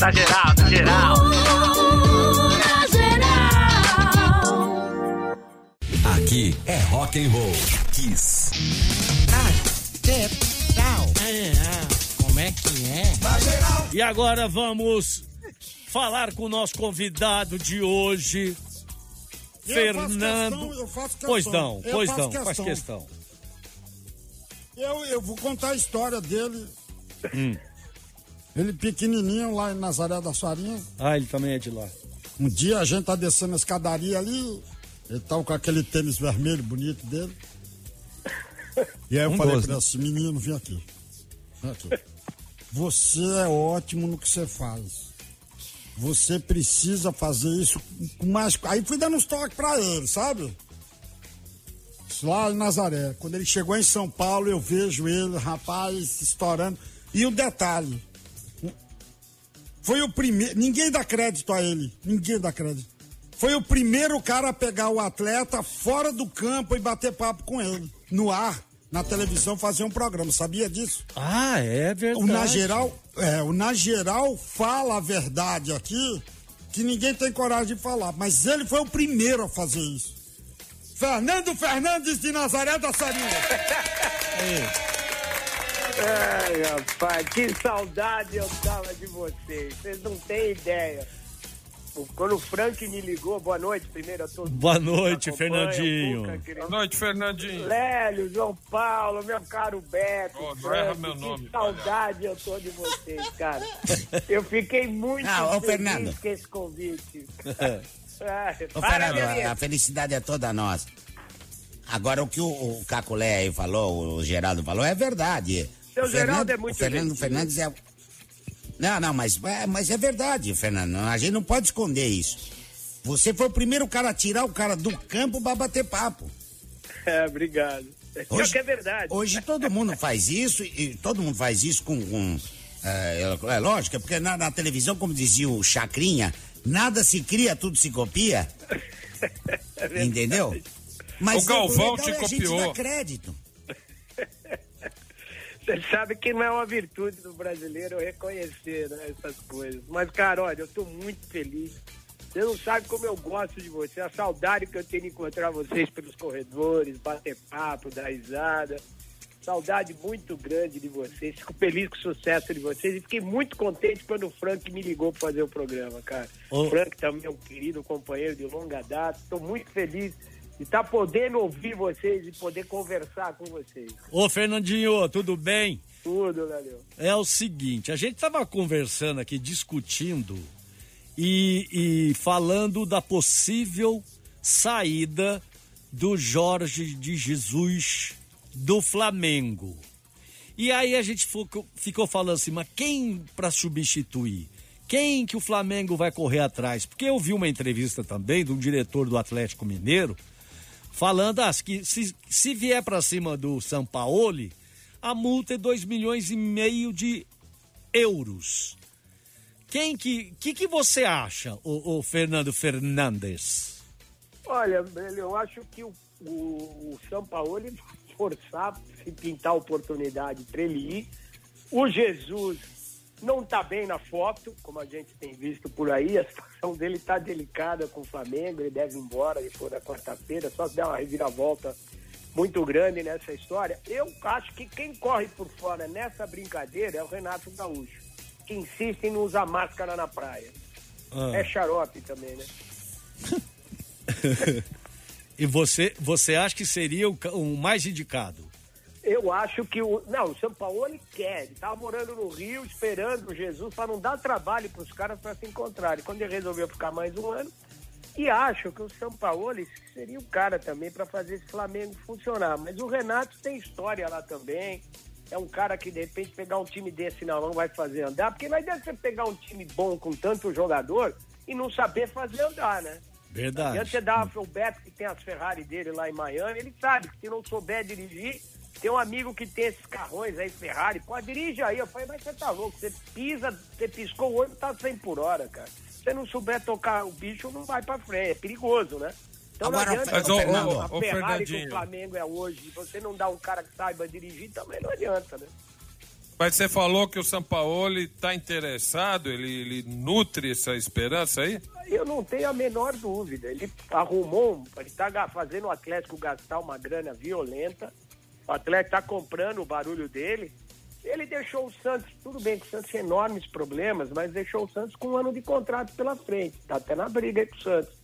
Tá geral, tá geral. Aqui é rock and roll. Kiss. Como é que é? E agora vamos falar com o nosso convidado de hoje, Eu faço Fernando. questão, eu faço questão. Pois não, Eu pois não, faz questão. questão. Eu, eu vou contar a história dele. Hum. Ele pequenininho lá em Nazaré da Farinha. Ah, ele também é de lá. Um dia a gente tá descendo a escadaria ali. Ele tava com aquele tênis vermelho bonito dele. E aí eu Um falei doze, pra né? esse menino, vem aqui. Vem aqui. Você é ótimo no que você faz. Você precisa fazer isso com mais. Aí fui dando uns toques pra ele, sabe? Lá em Nazaré. Quando ele chegou em São Paulo, eu vejo ele, rapaz, estourando. E o detalhe: foi o primeiro. Ninguém dá crédito a ele. Ninguém dá crédito. Foi o primeiro cara a pegar o atleta fora do campo e bater papo com ele. No ar, na televisão, fazer um programa. Sabia disso? Ah, é verdade. O Na Geral, é, o Na Geral fala a verdade aqui que ninguém tem coragem de falar. Mas ele foi o primeiro a fazer isso. Fernando Fernandes de Nazaré da Sarinha. Ai, rapaz, que saudade eu tava de vocês. Vocês não têm ideia. Quando o Frank me ligou, boa noite primeiro a todos. Boa que noite, Fernandinho. Querido. Boa noite, Fernandinho. Lélio, João Paulo, meu caro Beto. Oh, Frank, meu que nome, saudade eu tô de vocês, cara. Eu fiquei muito Ah, ô, feliz Fernando. com esse convite. Ah, Ô, para, Fernando, a felicidade é toda nossa. Agora, o que o, o Caculé aí falou, o Geraldo falou, é verdade. Seu O Geraldo é muito O Fernando gentil. Fernandes é... Não, não, mas, é, mas é verdade, Fernando. A gente não pode esconder isso. Você foi o primeiro cara a tirar o cara do campo pra bater papo. É, obrigado. Pior que é verdade. Hoje todo mundo faz isso e todo mundo faz isso com. com é, é lógico, é porque na, na televisão, como dizia o Chacrinha, nada se cria, tudo se copia. Entendeu? Mas O Galvão legal te é a gente copiou. dar crédito. Você sabe que não é uma virtude do brasileiro reconhecer né, essas coisas. Mas, cara, olha, eu tô muito feliz. Você não sabe como eu gosto de você, a saudade que eu tenho de encontrar vocês pelos corredores, bater papo, dar risada. Saudade muito grande de vocês. Fico feliz com o sucesso de vocês e fiquei muito contente quando o Frank me ligou para fazer o programa, cara. O Frank também é um querido companheiro de longa data. Estou muito feliz de estar podendo ouvir vocês e poder conversar com vocês. Ô, Fernandinho, tudo bem? Tudo, Léo. É o seguinte, a gente tava conversando aqui, discutindo e, e falando da possível saída do Jorge de Jesus do Flamengo. E aí a gente ficou, ficou falando assim, mas quem para substituir? Quem que o Flamengo vai correr atrás? Porque eu vi uma entrevista também do diretor do Atlético Mineiro falando ah, que se, se vier para cima do Sampaoli, a multa é 2 milhões e meio de euros. Quem que, que, que você acha, o, o Fernando Fernandes? Olha, eu acho que o, o, o vai forçar, se pintar a oportunidade para ele ir. O Jesus não está bem na foto, como a gente tem visto por aí. A situação dele está delicada com o Flamengo. Ele deve ir embora depois da quarta-feira, só se der uma reviravolta muito grande nessa história. Eu acho que quem corre por fora nessa brincadeira é o Renato Gaúcho, que insiste em não usar máscara na praia. Ah. É xarope também, né? E você, você acha que seria o, o mais indicado? Eu acho que o. Não, o São Paulo ele quer. Ele tava morando no Rio, esperando o Jesus para não dar trabalho para os caras para se encontrarem. Quando ele resolveu ficar mais um ano. E acho que o São Paulo seria o cara também para fazer esse Flamengo funcionar. Mas o Renato tem história lá também. É um cara que, de repente, pegar um time desse na mão vai fazer andar. Porque não adianta você pegar um time bom com tanto jogador e não saber fazer andar, né? Verdade. Adianta você dar o Beto que tem as Ferrari dele lá em Miami, ele sabe que se não souber dirigir, tem um amigo que tem esses carrões aí, Ferrari, pô, dirige aí. Eu falei, mas você tá louco, você pisa, você piscou o olho, tá 100 por hora, cara. Se você não souber tocar o bicho, não vai pra frente, é perigoso, né? Então Agora, não adianta mas, ô, a ô, Ferrari que o Flamengo é hoje, se você não dá um cara que saiba dirigir, também não adianta, né? Mas você falou que o Sampaoli está interessado, ele, ele nutre essa esperança aí? Eu não tenho a menor dúvida. Ele arrumou, ele está fazendo o Atlético gastar uma grana violenta. O Atlético está comprando o barulho dele. Ele deixou o Santos, tudo bem que o Santos tem enormes problemas, mas deixou o Santos com um ano de contrato pela frente. Está até na briga aí com o Santos.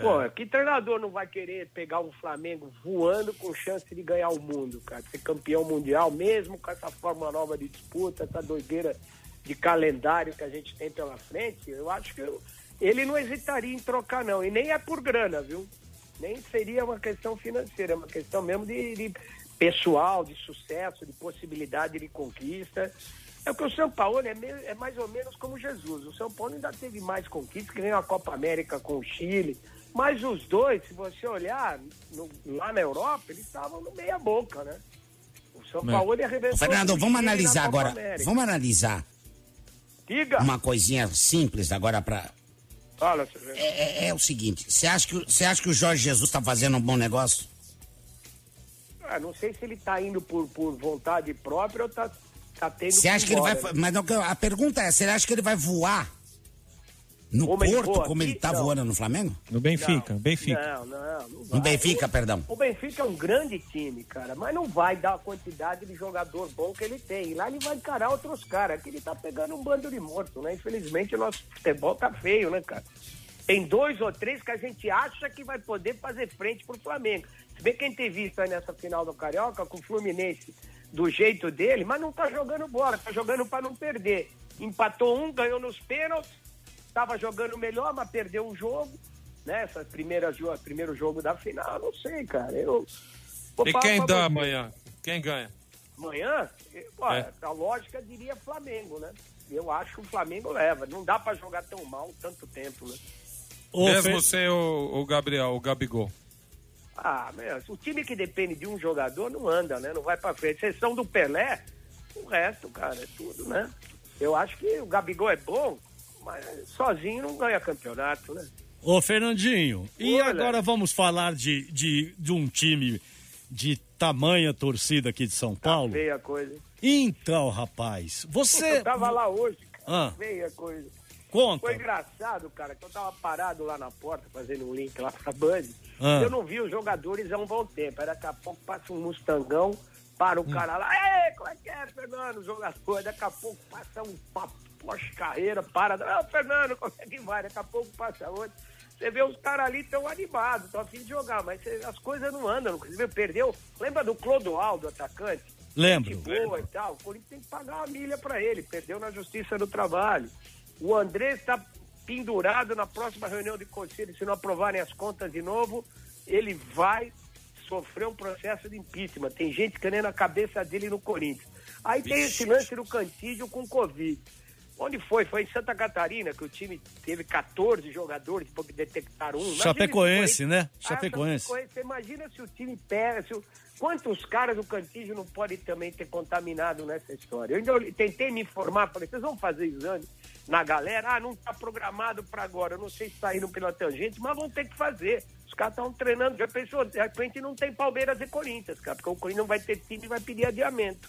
Pô, que treinador não vai querer pegar um Flamengo voando com chance de ganhar o mundo, cara? Ser campeão mundial, mesmo com essa forma nova de disputa, essa doideira de calendário que a gente tem pela frente, eu acho que eu- ele não hesitaria em trocar, não. E nem é por grana, viu? Nem seria uma questão financeira, é uma questão mesmo de, de pessoal, de sucesso, de possibilidade de conquista. É que o São Paulo é, me- é mais ou menos como Jesus. O São Paulo ainda teve mais conquistas, que nem a Copa América com o Chile. Mas os dois, se você olhar no- lá na Europa, eles estavam no meia boca, né? O São É. Paulo arrebentou. Ô, Fernando, vamos analisar agora. América. Vamos analisar Diga. uma coisinha simples agora para Fala, é, é- é o seguinte, você acha que o- você acha que o Jorge Jesus está fazendo um bom negócio? Ah, não sei se ele tá indo por, por vontade própria ou tá, tá tendo Você acha que ele vai. né? Mas não, a pergunta é: você acha que ele vai voar no Como ele Porto voa como ele tá Não. voando no Flamengo? No Benfica, Não, Benfica. Não, não, não No. Benfica, perdão. O Benfica é um grande time, cara, mas não vai dar a quantidade de jogador bom que ele tem. Lá ele vai encarar outros caras. Aqui ele tá pegando um bando de morto, né? Infelizmente o nosso futebol tá feio, né, cara? Tem dois ou três que a gente acha que vai poder fazer frente pro Flamengo. Se bem quem tem visto aí nessa final do Carioca com o Fluminense do jeito dele, mas não tá jogando bola, tá jogando para não perder. Empatou um, ganhou nos pênaltis, tava jogando melhor, mas perdeu o jogo, né? Essa primeira primeiro jogo da final, não sei, cara. Eu E quem dá você. amanhã? Quem ganha? Amanhã, olha, É. a lógica diria Flamengo, né? Eu acho que o Flamengo leva. Não dá pra jogar tão mal tanto tempo, né? Mesmo sem o, o Gabriel, o Gabigol. Ah, meu, o time que depende de um jogador não anda, né? Não vai pra frente. Exceção do Pelé, o resto, cara, é tudo, né? Eu acho que o Gabigol é bom, mas sozinho não ganha campeonato, né? Ô, Fernandinho, e agora vamos falar de, de, de um time de tamanha torcida aqui de São Paulo? Feia a coisa. Então, rapaz, você. Eu tava lá hoje, cara. Ah. Feia coisa. Conta. Foi engraçado, cara, que eu tava parado lá na porta fazendo um link lá pra Band. Ah. Eu não vi os jogadores há um bom tempo. Aí daqui a pouco passa um Mustangão, para o Hum. cara lá. Ei, como é que é, Fernando? Jogador. Daqui a pouco passa um uma Porsche Carreira, para. Ah, Fernando, como é que vai? Daqui a pouco passa outro. Você vê os caras ali tão animados, estão a fim de jogar, mas cê- as coisas não andam. Você viu, perdeu. Lembra do Clodoaldo, atacante? Lembro. Gente boa e tal. O Corinthians tem que pagar uma milha pra ele. Perdeu na Justiça do Trabalho. O André está pendurado na próxima reunião de conselho. Se não aprovarem as contas de novo, ele vai sofrer um processo de impeachment. Tem gente querendo a cabeça dele no Corinthians. Aí tem esse lance do Cantígio com Covid. Onde foi? Foi em Santa Catarina que o time teve 14 jogadores porque detectaram um. Chapecoense, né? Ah, Chapecoense. Você imagina se o time o- quantos caras o Cantígio não pode também ter contaminado nessa história? Eu ainda tentei me informar, falei, vocês vão fazer exame na galera? Ah, não está programado para agora, eu não sei se está indo pela tangente, mas vão ter que fazer. Os caras estão treinando, já pensou, de repente não tem Palmeiras e Corinthians, cara, porque o Corinthians não vai ter time e vai pedir adiamento.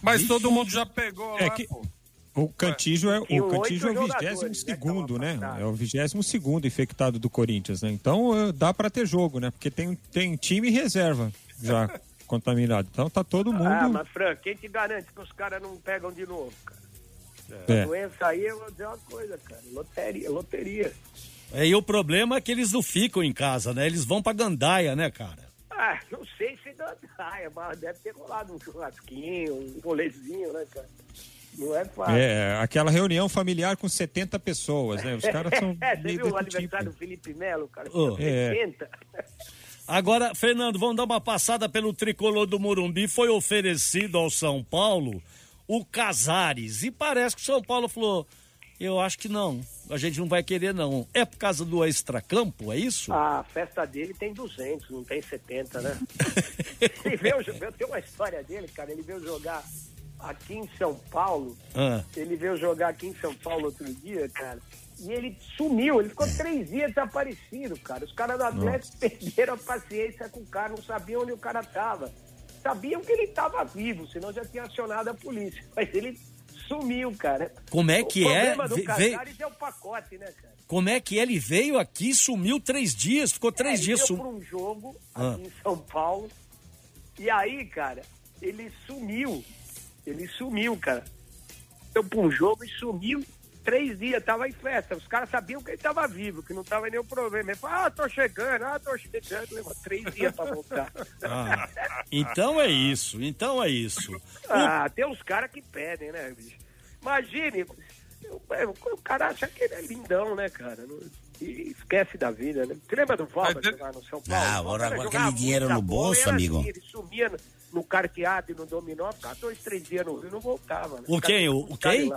Mas todo mundo já pegou É lá, que- pô. O Cantígio é, o Cantígio é o oito jogadores, vigésimo né, segundo, que né? É o vigésimo segundo infectado do Corinthians, né? Então eh, dá pra ter jogo, né? Porque tem, tem time e reserva já contaminado. Então tá todo mundo. Ah, mas Fran, quem te garante que os caras não pegam de novo, cara? É. A doença aí, eu vou dizer uma coisa, cara, loteria, loteria. É, e o problema é que eles não ficam em casa, né? Eles vão pra Gandaia, né, cara? Ah, não sei se praia, mas deve ter rolado um churrasquinho, um rolezinho, né, cara? Não é fácil. É, aquela reunião familiar com 70 pessoas, né? Os caras são É, você viu o desse aniversário tipo. do Felipe Melo, cara? Oh. É. 70. Agora, Fernando, vamos dar uma passada pelo tricolor do Morumbi. Foi oferecido ao São Paulo o Casares. E parece que o São Paulo falou: eu acho que não. A gente não vai querer, não. É por causa do extracampo, é isso? A festa dele tem 200, não tem 70, né? ele veio, eu tenho uma história dele, cara. Ele veio jogar aqui em São Paulo. Ah. Ele veio jogar aqui em São Paulo outro dia, cara. E ele sumiu, ele ficou três dias desaparecido, cara. Os caras do Atlético perderam a paciência com o cara, não sabiam onde o cara tava. Sabiam que ele estava vivo, senão já tinha acionado a polícia. Mas ele sumiu, cara. Como é que o é? do Ve- Casares é o pacote, né, cara? Como é que ele veio aqui, sumiu três dias, ficou três É, ele dias sumiu. por um jogo Ah. aqui em São Paulo. E aí, cara, ele sumiu. Ele sumiu, cara. Deu por um jogo e sumiu. Três dias, tava em festa. Os caras sabiam que ele tava vivo, que não tava nenhum problema. Ele falou, ah, tô chegando, ah, tô chegando. Levou três dias pra voltar. Ah, então é isso, então é isso. Ah, tem uns caras que pedem, né, bicho? Imagine, o, o cara acha que ele é lindão, né, cara? Não- E esquece da vida, né? Você lembra do Valber de- jogar no São Paulo? Ah, O agora com aquele dinheiro no bolso, amigo. assim, ele sumia no, no carteado e no dominó, ficava dois, três dias no Rio e não voltava. Né? O quem? O- o quem?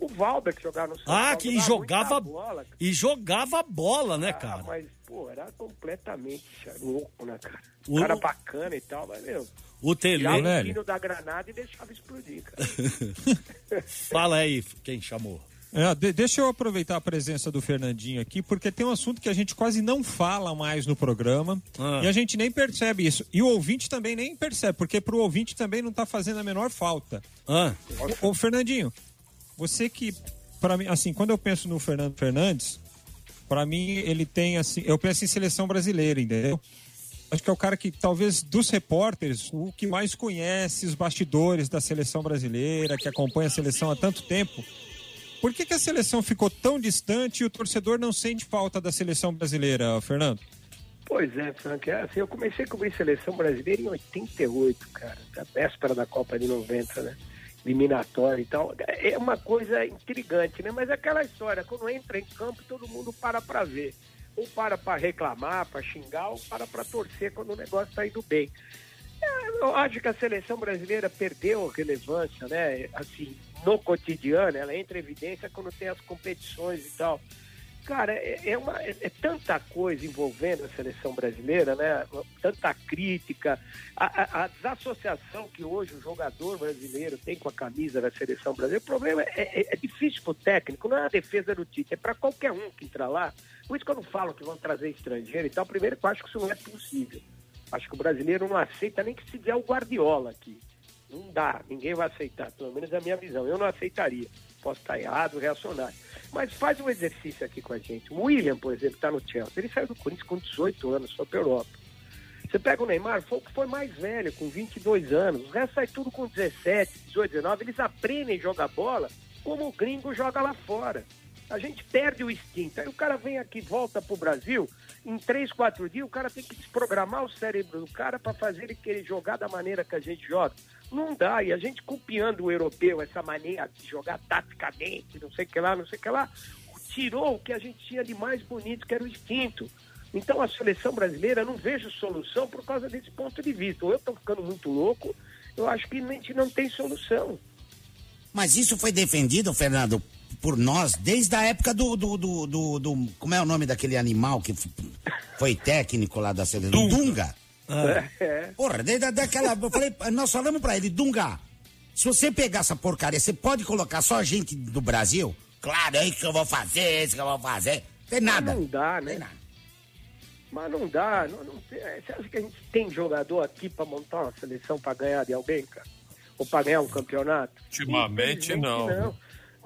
O Valber que jogava no São Ah, Paulo. que jogava bola, cara. e jogava bola, né, Ah, cara? mas, pô, era completamente louco, né, cara? O- Cara bacana e tal, mas, meu, O Tele, o velho. tiro da granada e deixava explodir, cara. fala aí quem chamou. É, de- deixa eu aproveitar a presença do Fernandinho aqui, porque tem um assunto que a gente quase não fala mais no programa Ah. e a gente nem percebe isso. E o ouvinte também nem percebe, porque pro ouvinte também não tá fazendo a menor falta. Ah, Ô, ô, Fernandinho, você que, para mim, assim, quando eu penso no Fernando Fernandes, para mim ele tem, assim, eu penso em seleção brasileira, entendeu? Acho que é o cara que, talvez, dos repórteres, o que mais conhece os bastidores da seleção brasileira, que acompanha a seleção há tanto tempo. Por que, que a seleção ficou tão distante e o torcedor não sente falta da seleção brasileira, Fernando? Pois é, Frank. é Assim, eu comecei a cobrir seleção brasileira em 88, cara. Da véspera da Copa de 90, né? Eliminatória e tal. É uma coisa intrigante, né? Mas é aquela história, quando entra em campo, todo mundo para para ver. Ou para para reclamar, para xingar, ou para para torcer quando o negócio está indo bem. É, Eu acho que a seleção brasileira perdeu relevância, né? Assim, no cotidiano, ela entra em evidência quando tem as competições e tal. Cara, é, é uma, é, é tanta coisa envolvendo a seleção brasileira, né? Tanta crítica, a, a- a desassociação que hoje o jogador brasileiro tem com a camisa da seleção brasileira. O problema é, é, é difícil pro técnico, não é a defesa do Tite, é para qualquer um que entrar lá. Por isso que eu não falo que vão trazer estrangeiro e tal. Primeiro, eu acho que isso não é possível. Acho que o brasileiro não aceita nem que se vier o Guardiola aqui. Não dá, ninguém vai aceitar, pelo menos é a minha visão. Eu não aceitaria. Posso estar errado, reacionário. Mas faz um exercício aqui com a gente. O William, por exemplo, está no Chelsea. Ele saiu do Corinthians com 18 anos, foi para Europa. Você pega o Neymar, foi o que foi mais velho, com 22 anos. O resto sai tudo com 17, 18, 19. Eles aprendem a jogar bola como o gringo joga lá fora. A gente perde o instinto. Aí o cara vem aqui, volta pro Brasil, em três, quatro dias, o cara tem que desprogramar o cérebro do cara para fazer ele querer jogar da maneira que a gente joga. Não dá. E a gente copiando o europeu, essa maneira de jogar taticamente, não sei o que lá, não sei o que lá, tirou o que a gente tinha de mais bonito, que era o instinto. Então a seleção brasileira, não vejo solução por causa desse ponto de vista. Ou eu estou ficando muito louco, eu acho que a gente não tem solução. Mas isso foi defendido, Fernando, por nós desde a época do, do, do, do- do- Como é o nome daquele animal que foi técnico lá da seleção? Dunga. É. Porra, desde a- daquela. Eu falei, nós falamos pra ele, Dunga, se você pegar essa porcaria, você pode colocar só gente do Brasil? Claro, é isso que eu vou fazer, é isso que eu vou fazer. Tem nada. Mas não dá, Tem né? nada. Mas não dá. Não, não tem- é, você acha que a gente tem jogador aqui para montar uma seleção para ganhar de alguém, cara? Ou para ganhar um campeonato? Ultimamente, Infelizmente, não.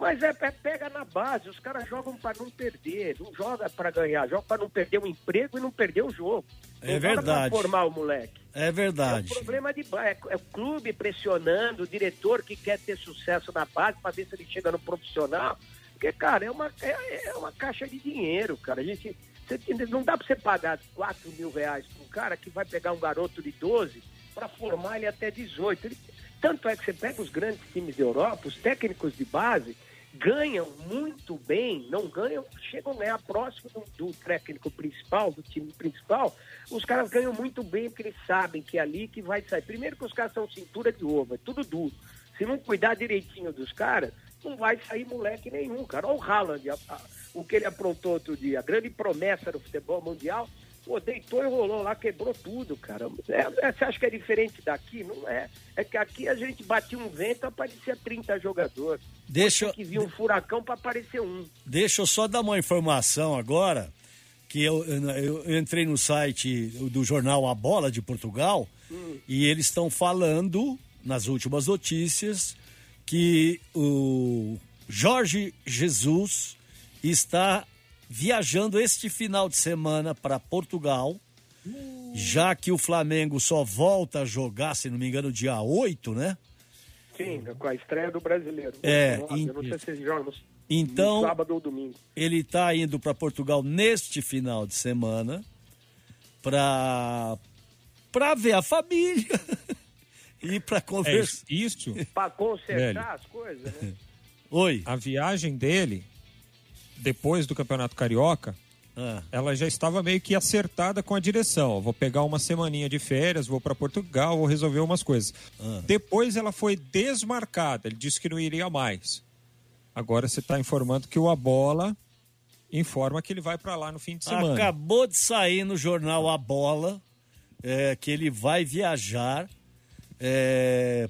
Mas é, é- pega na base, os caras jogam para não perder, não joga para ganhar, joga para não perder o emprego e não perder o jogo. É Não verdade. Pra formar o moleque. é É verdade. o problema de é, é o clube pressionando, o diretor que quer ter sucesso na base para ver se ele chega no profissional. Porque, cara, é uma, é, é uma caixa de dinheiro, cara. A gente, você não dá para você pagar 4 mil reais para um cara que vai pegar um garoto de 12 para formar ele até 18. Ele- tanto é que você pega os grandes times da Europa, os técnicos de base ganham muito bem, não ganham, chegam a ganhar próximo do, do técnico principal, do time principal, os caras ganham muito bem porque eles sabem que é ali que vai sair. Primeiro que os caras são cintura de ovo, é tudo duro. Se não cuidar direitinho dos caras, não vai sair moleque nenhum, cara. Olha o Haaland, a- a- o que ele aprontou outro dia, a grande promessa do futebol mundial, pô, deitou e rolou lá, quebrou tudo, cara. É- é- você acha que é diferente daqui? Não é. É que aqui a gente batia um vento, aparecia 30 jogadores. Deixa, Que via um furacão para aparecer um. deixa eu só dar uma informação agora que eu, eu, eu entrei no site do jornal A Bola de Portugal e eles estão falando nas últimas notícias que o Jorge Jesus está viajando este final de semana para Portugal, já que o Flamengo só volta a jogar, se não me engano, dia 8, né? Sim, com a estreia do brasileiro. É, eu não, eu não sei se no, Então, no sábado ou domingo. ele está indo para Portugal neste final de semana para para ver a família e para É conversar. isso. Para consertar Velho. as coisas, né? Oi. A viagem dele, depois do Campeonato Carioca, Ah, ela já estava meio que acertada com a direção. Vou pegar uma semaninha de férias, vou para Portugal, vou resolver umas coisas. Depois ela foi desmarcada. Ele disse que não iria mais. Agora você está informando que o Abola informa que ele vai para lá no fim de semana. acabou de sair no jornal A Bola é, que ele vai viajar é,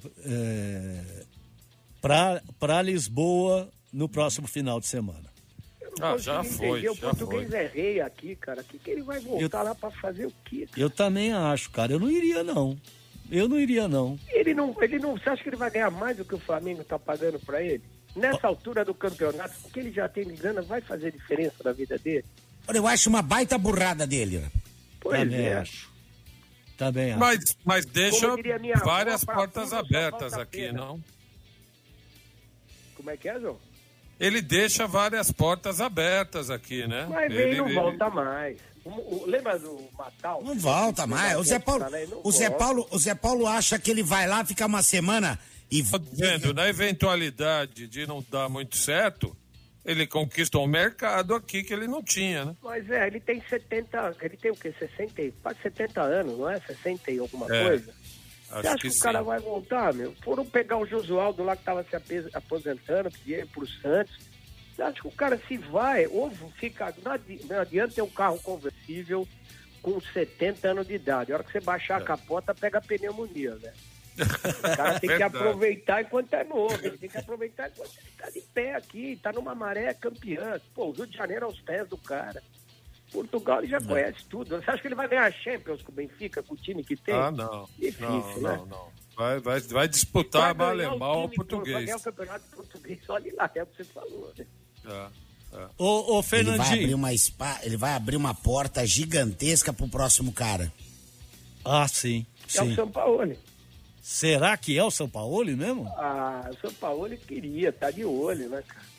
para Lisboa no próximo final de semana. Não Ah, já foi, entender, O já português foi. é rei aqui, cara. O que, que ele vai voltar lá para fazer o quê? Eu também acho, cara. Eu não iria, não. Eu não iria, não. Ele não, ele não. Você acha que ele vai ganhar mais do que o Flamengo tá pagando para ele? Nessa altura do campeonato, o que ele já tem de grana vai fazer diferença na vida dele? Eu acho uma baita burrada dele. Pois também é. acho. Também acho. Mas, mas deixa avó, várias portas abertas aqui, pena. não? Como é que é, João? Ele deixa várias portas abertas aqui, né? Mas ele, vem não ele- volta mais. O- o- lembra do Matal? Não volta mais. O Zé Paulo, Não o Zé. Paulo, o Zé Paulo acha que ele vai lá ficar uma semana e Vendo, na eventualidade de não dar muito certo, ele conquistou um mercado aqui que ele não tinha, né? Mas é, ele tem 70, ele tem o quê? 60, e- quase 70 anos, não é? 60 e alguma É, coisa? Você acha que que, o cara vai voltar, meu? Foram pegar o Josualdo lá que tava se aposentando, pedir ele pro Santos. Você acha que o cara se vai, ou fica. Não adi- não adianta ter um carro conversível com 70 anos de idade. A hora que você baixar É. a capota, pega pneumonia, né? O cara tem que aproveitar enquanto é novo, ele tem que aproveitar enquanto ele tá de pé aqui, tá numa maré campeã. Pô, o Rio de Janeiro aos pés do cara. Portugal ele já conhece tudo. Você acha que ele vai ganhar a Champions com o Benfica, com o time que tem? Ah, não. Difícil, não, né? não, não. Vai, vai, vai disputar Vai ganhar alemão ou todo, Vai português. ganhar o campeonato português, olha lá, é o que você falou. Né? É, é. Ô, ô ele vai abrir Fernandinho. uma spa, ele vai abrir uma porta gigantesca pro próximo cara. Ah, sim. É o sim. São Paulo. Será que é o São Paulo mesmo? Ah, o São Paulo queria, tá de olho, né, cara?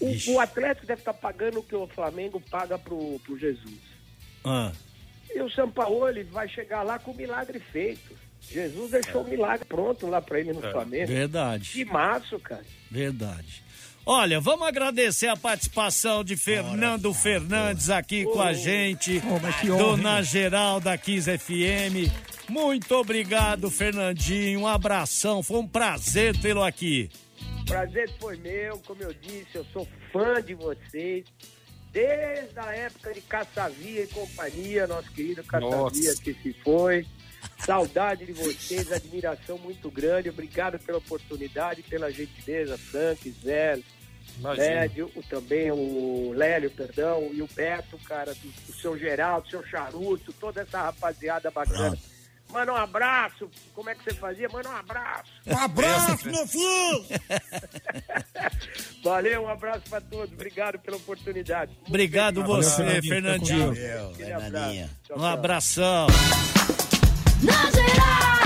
O, o Atlético deve estar pagando o que o Flamengo paga pro, pro Jesus. Ah, E o São Paulo ele vai chegar lá com o milagre feito. Jesus deixou o milagre pronto lá pra ele no Flamengo. verdade. Que maço, cara. Verdade. Olha, vamos agradecer a participação de Fernando Fernandes aqui com a gente, Oh, mas que do honra, hein? Na Geral da Kiss FM. Muito obrigado, Fernandinho. Um abração, foi um prazer tê-lo aqui. Prazer foi meu, como eu disse, eu sou fã de vocês. Desde a época de Caçavia e companhia, nosso querido Caçavia Nossa. que se foi. Saudade de vocês, admiração muito grande. Obrigado pela oportunidade, pela gentileza, Frank, Zé. Lédio, o, também o Lélio, perdão, e o Beto, cara, do, do seu Geraldo, seu Charuto, toda essa rapaziada bacana. Manda um abraço. Como é que você fazia? Manda um abraço. Um abraço, meu filho! Valeu, um abraço pra todos. Obrigado pela oportunidade. Muito Obrigado feliz. você, Fernandinho, Fernandinho. Fernandinha. Tchau, Um abração. Na geral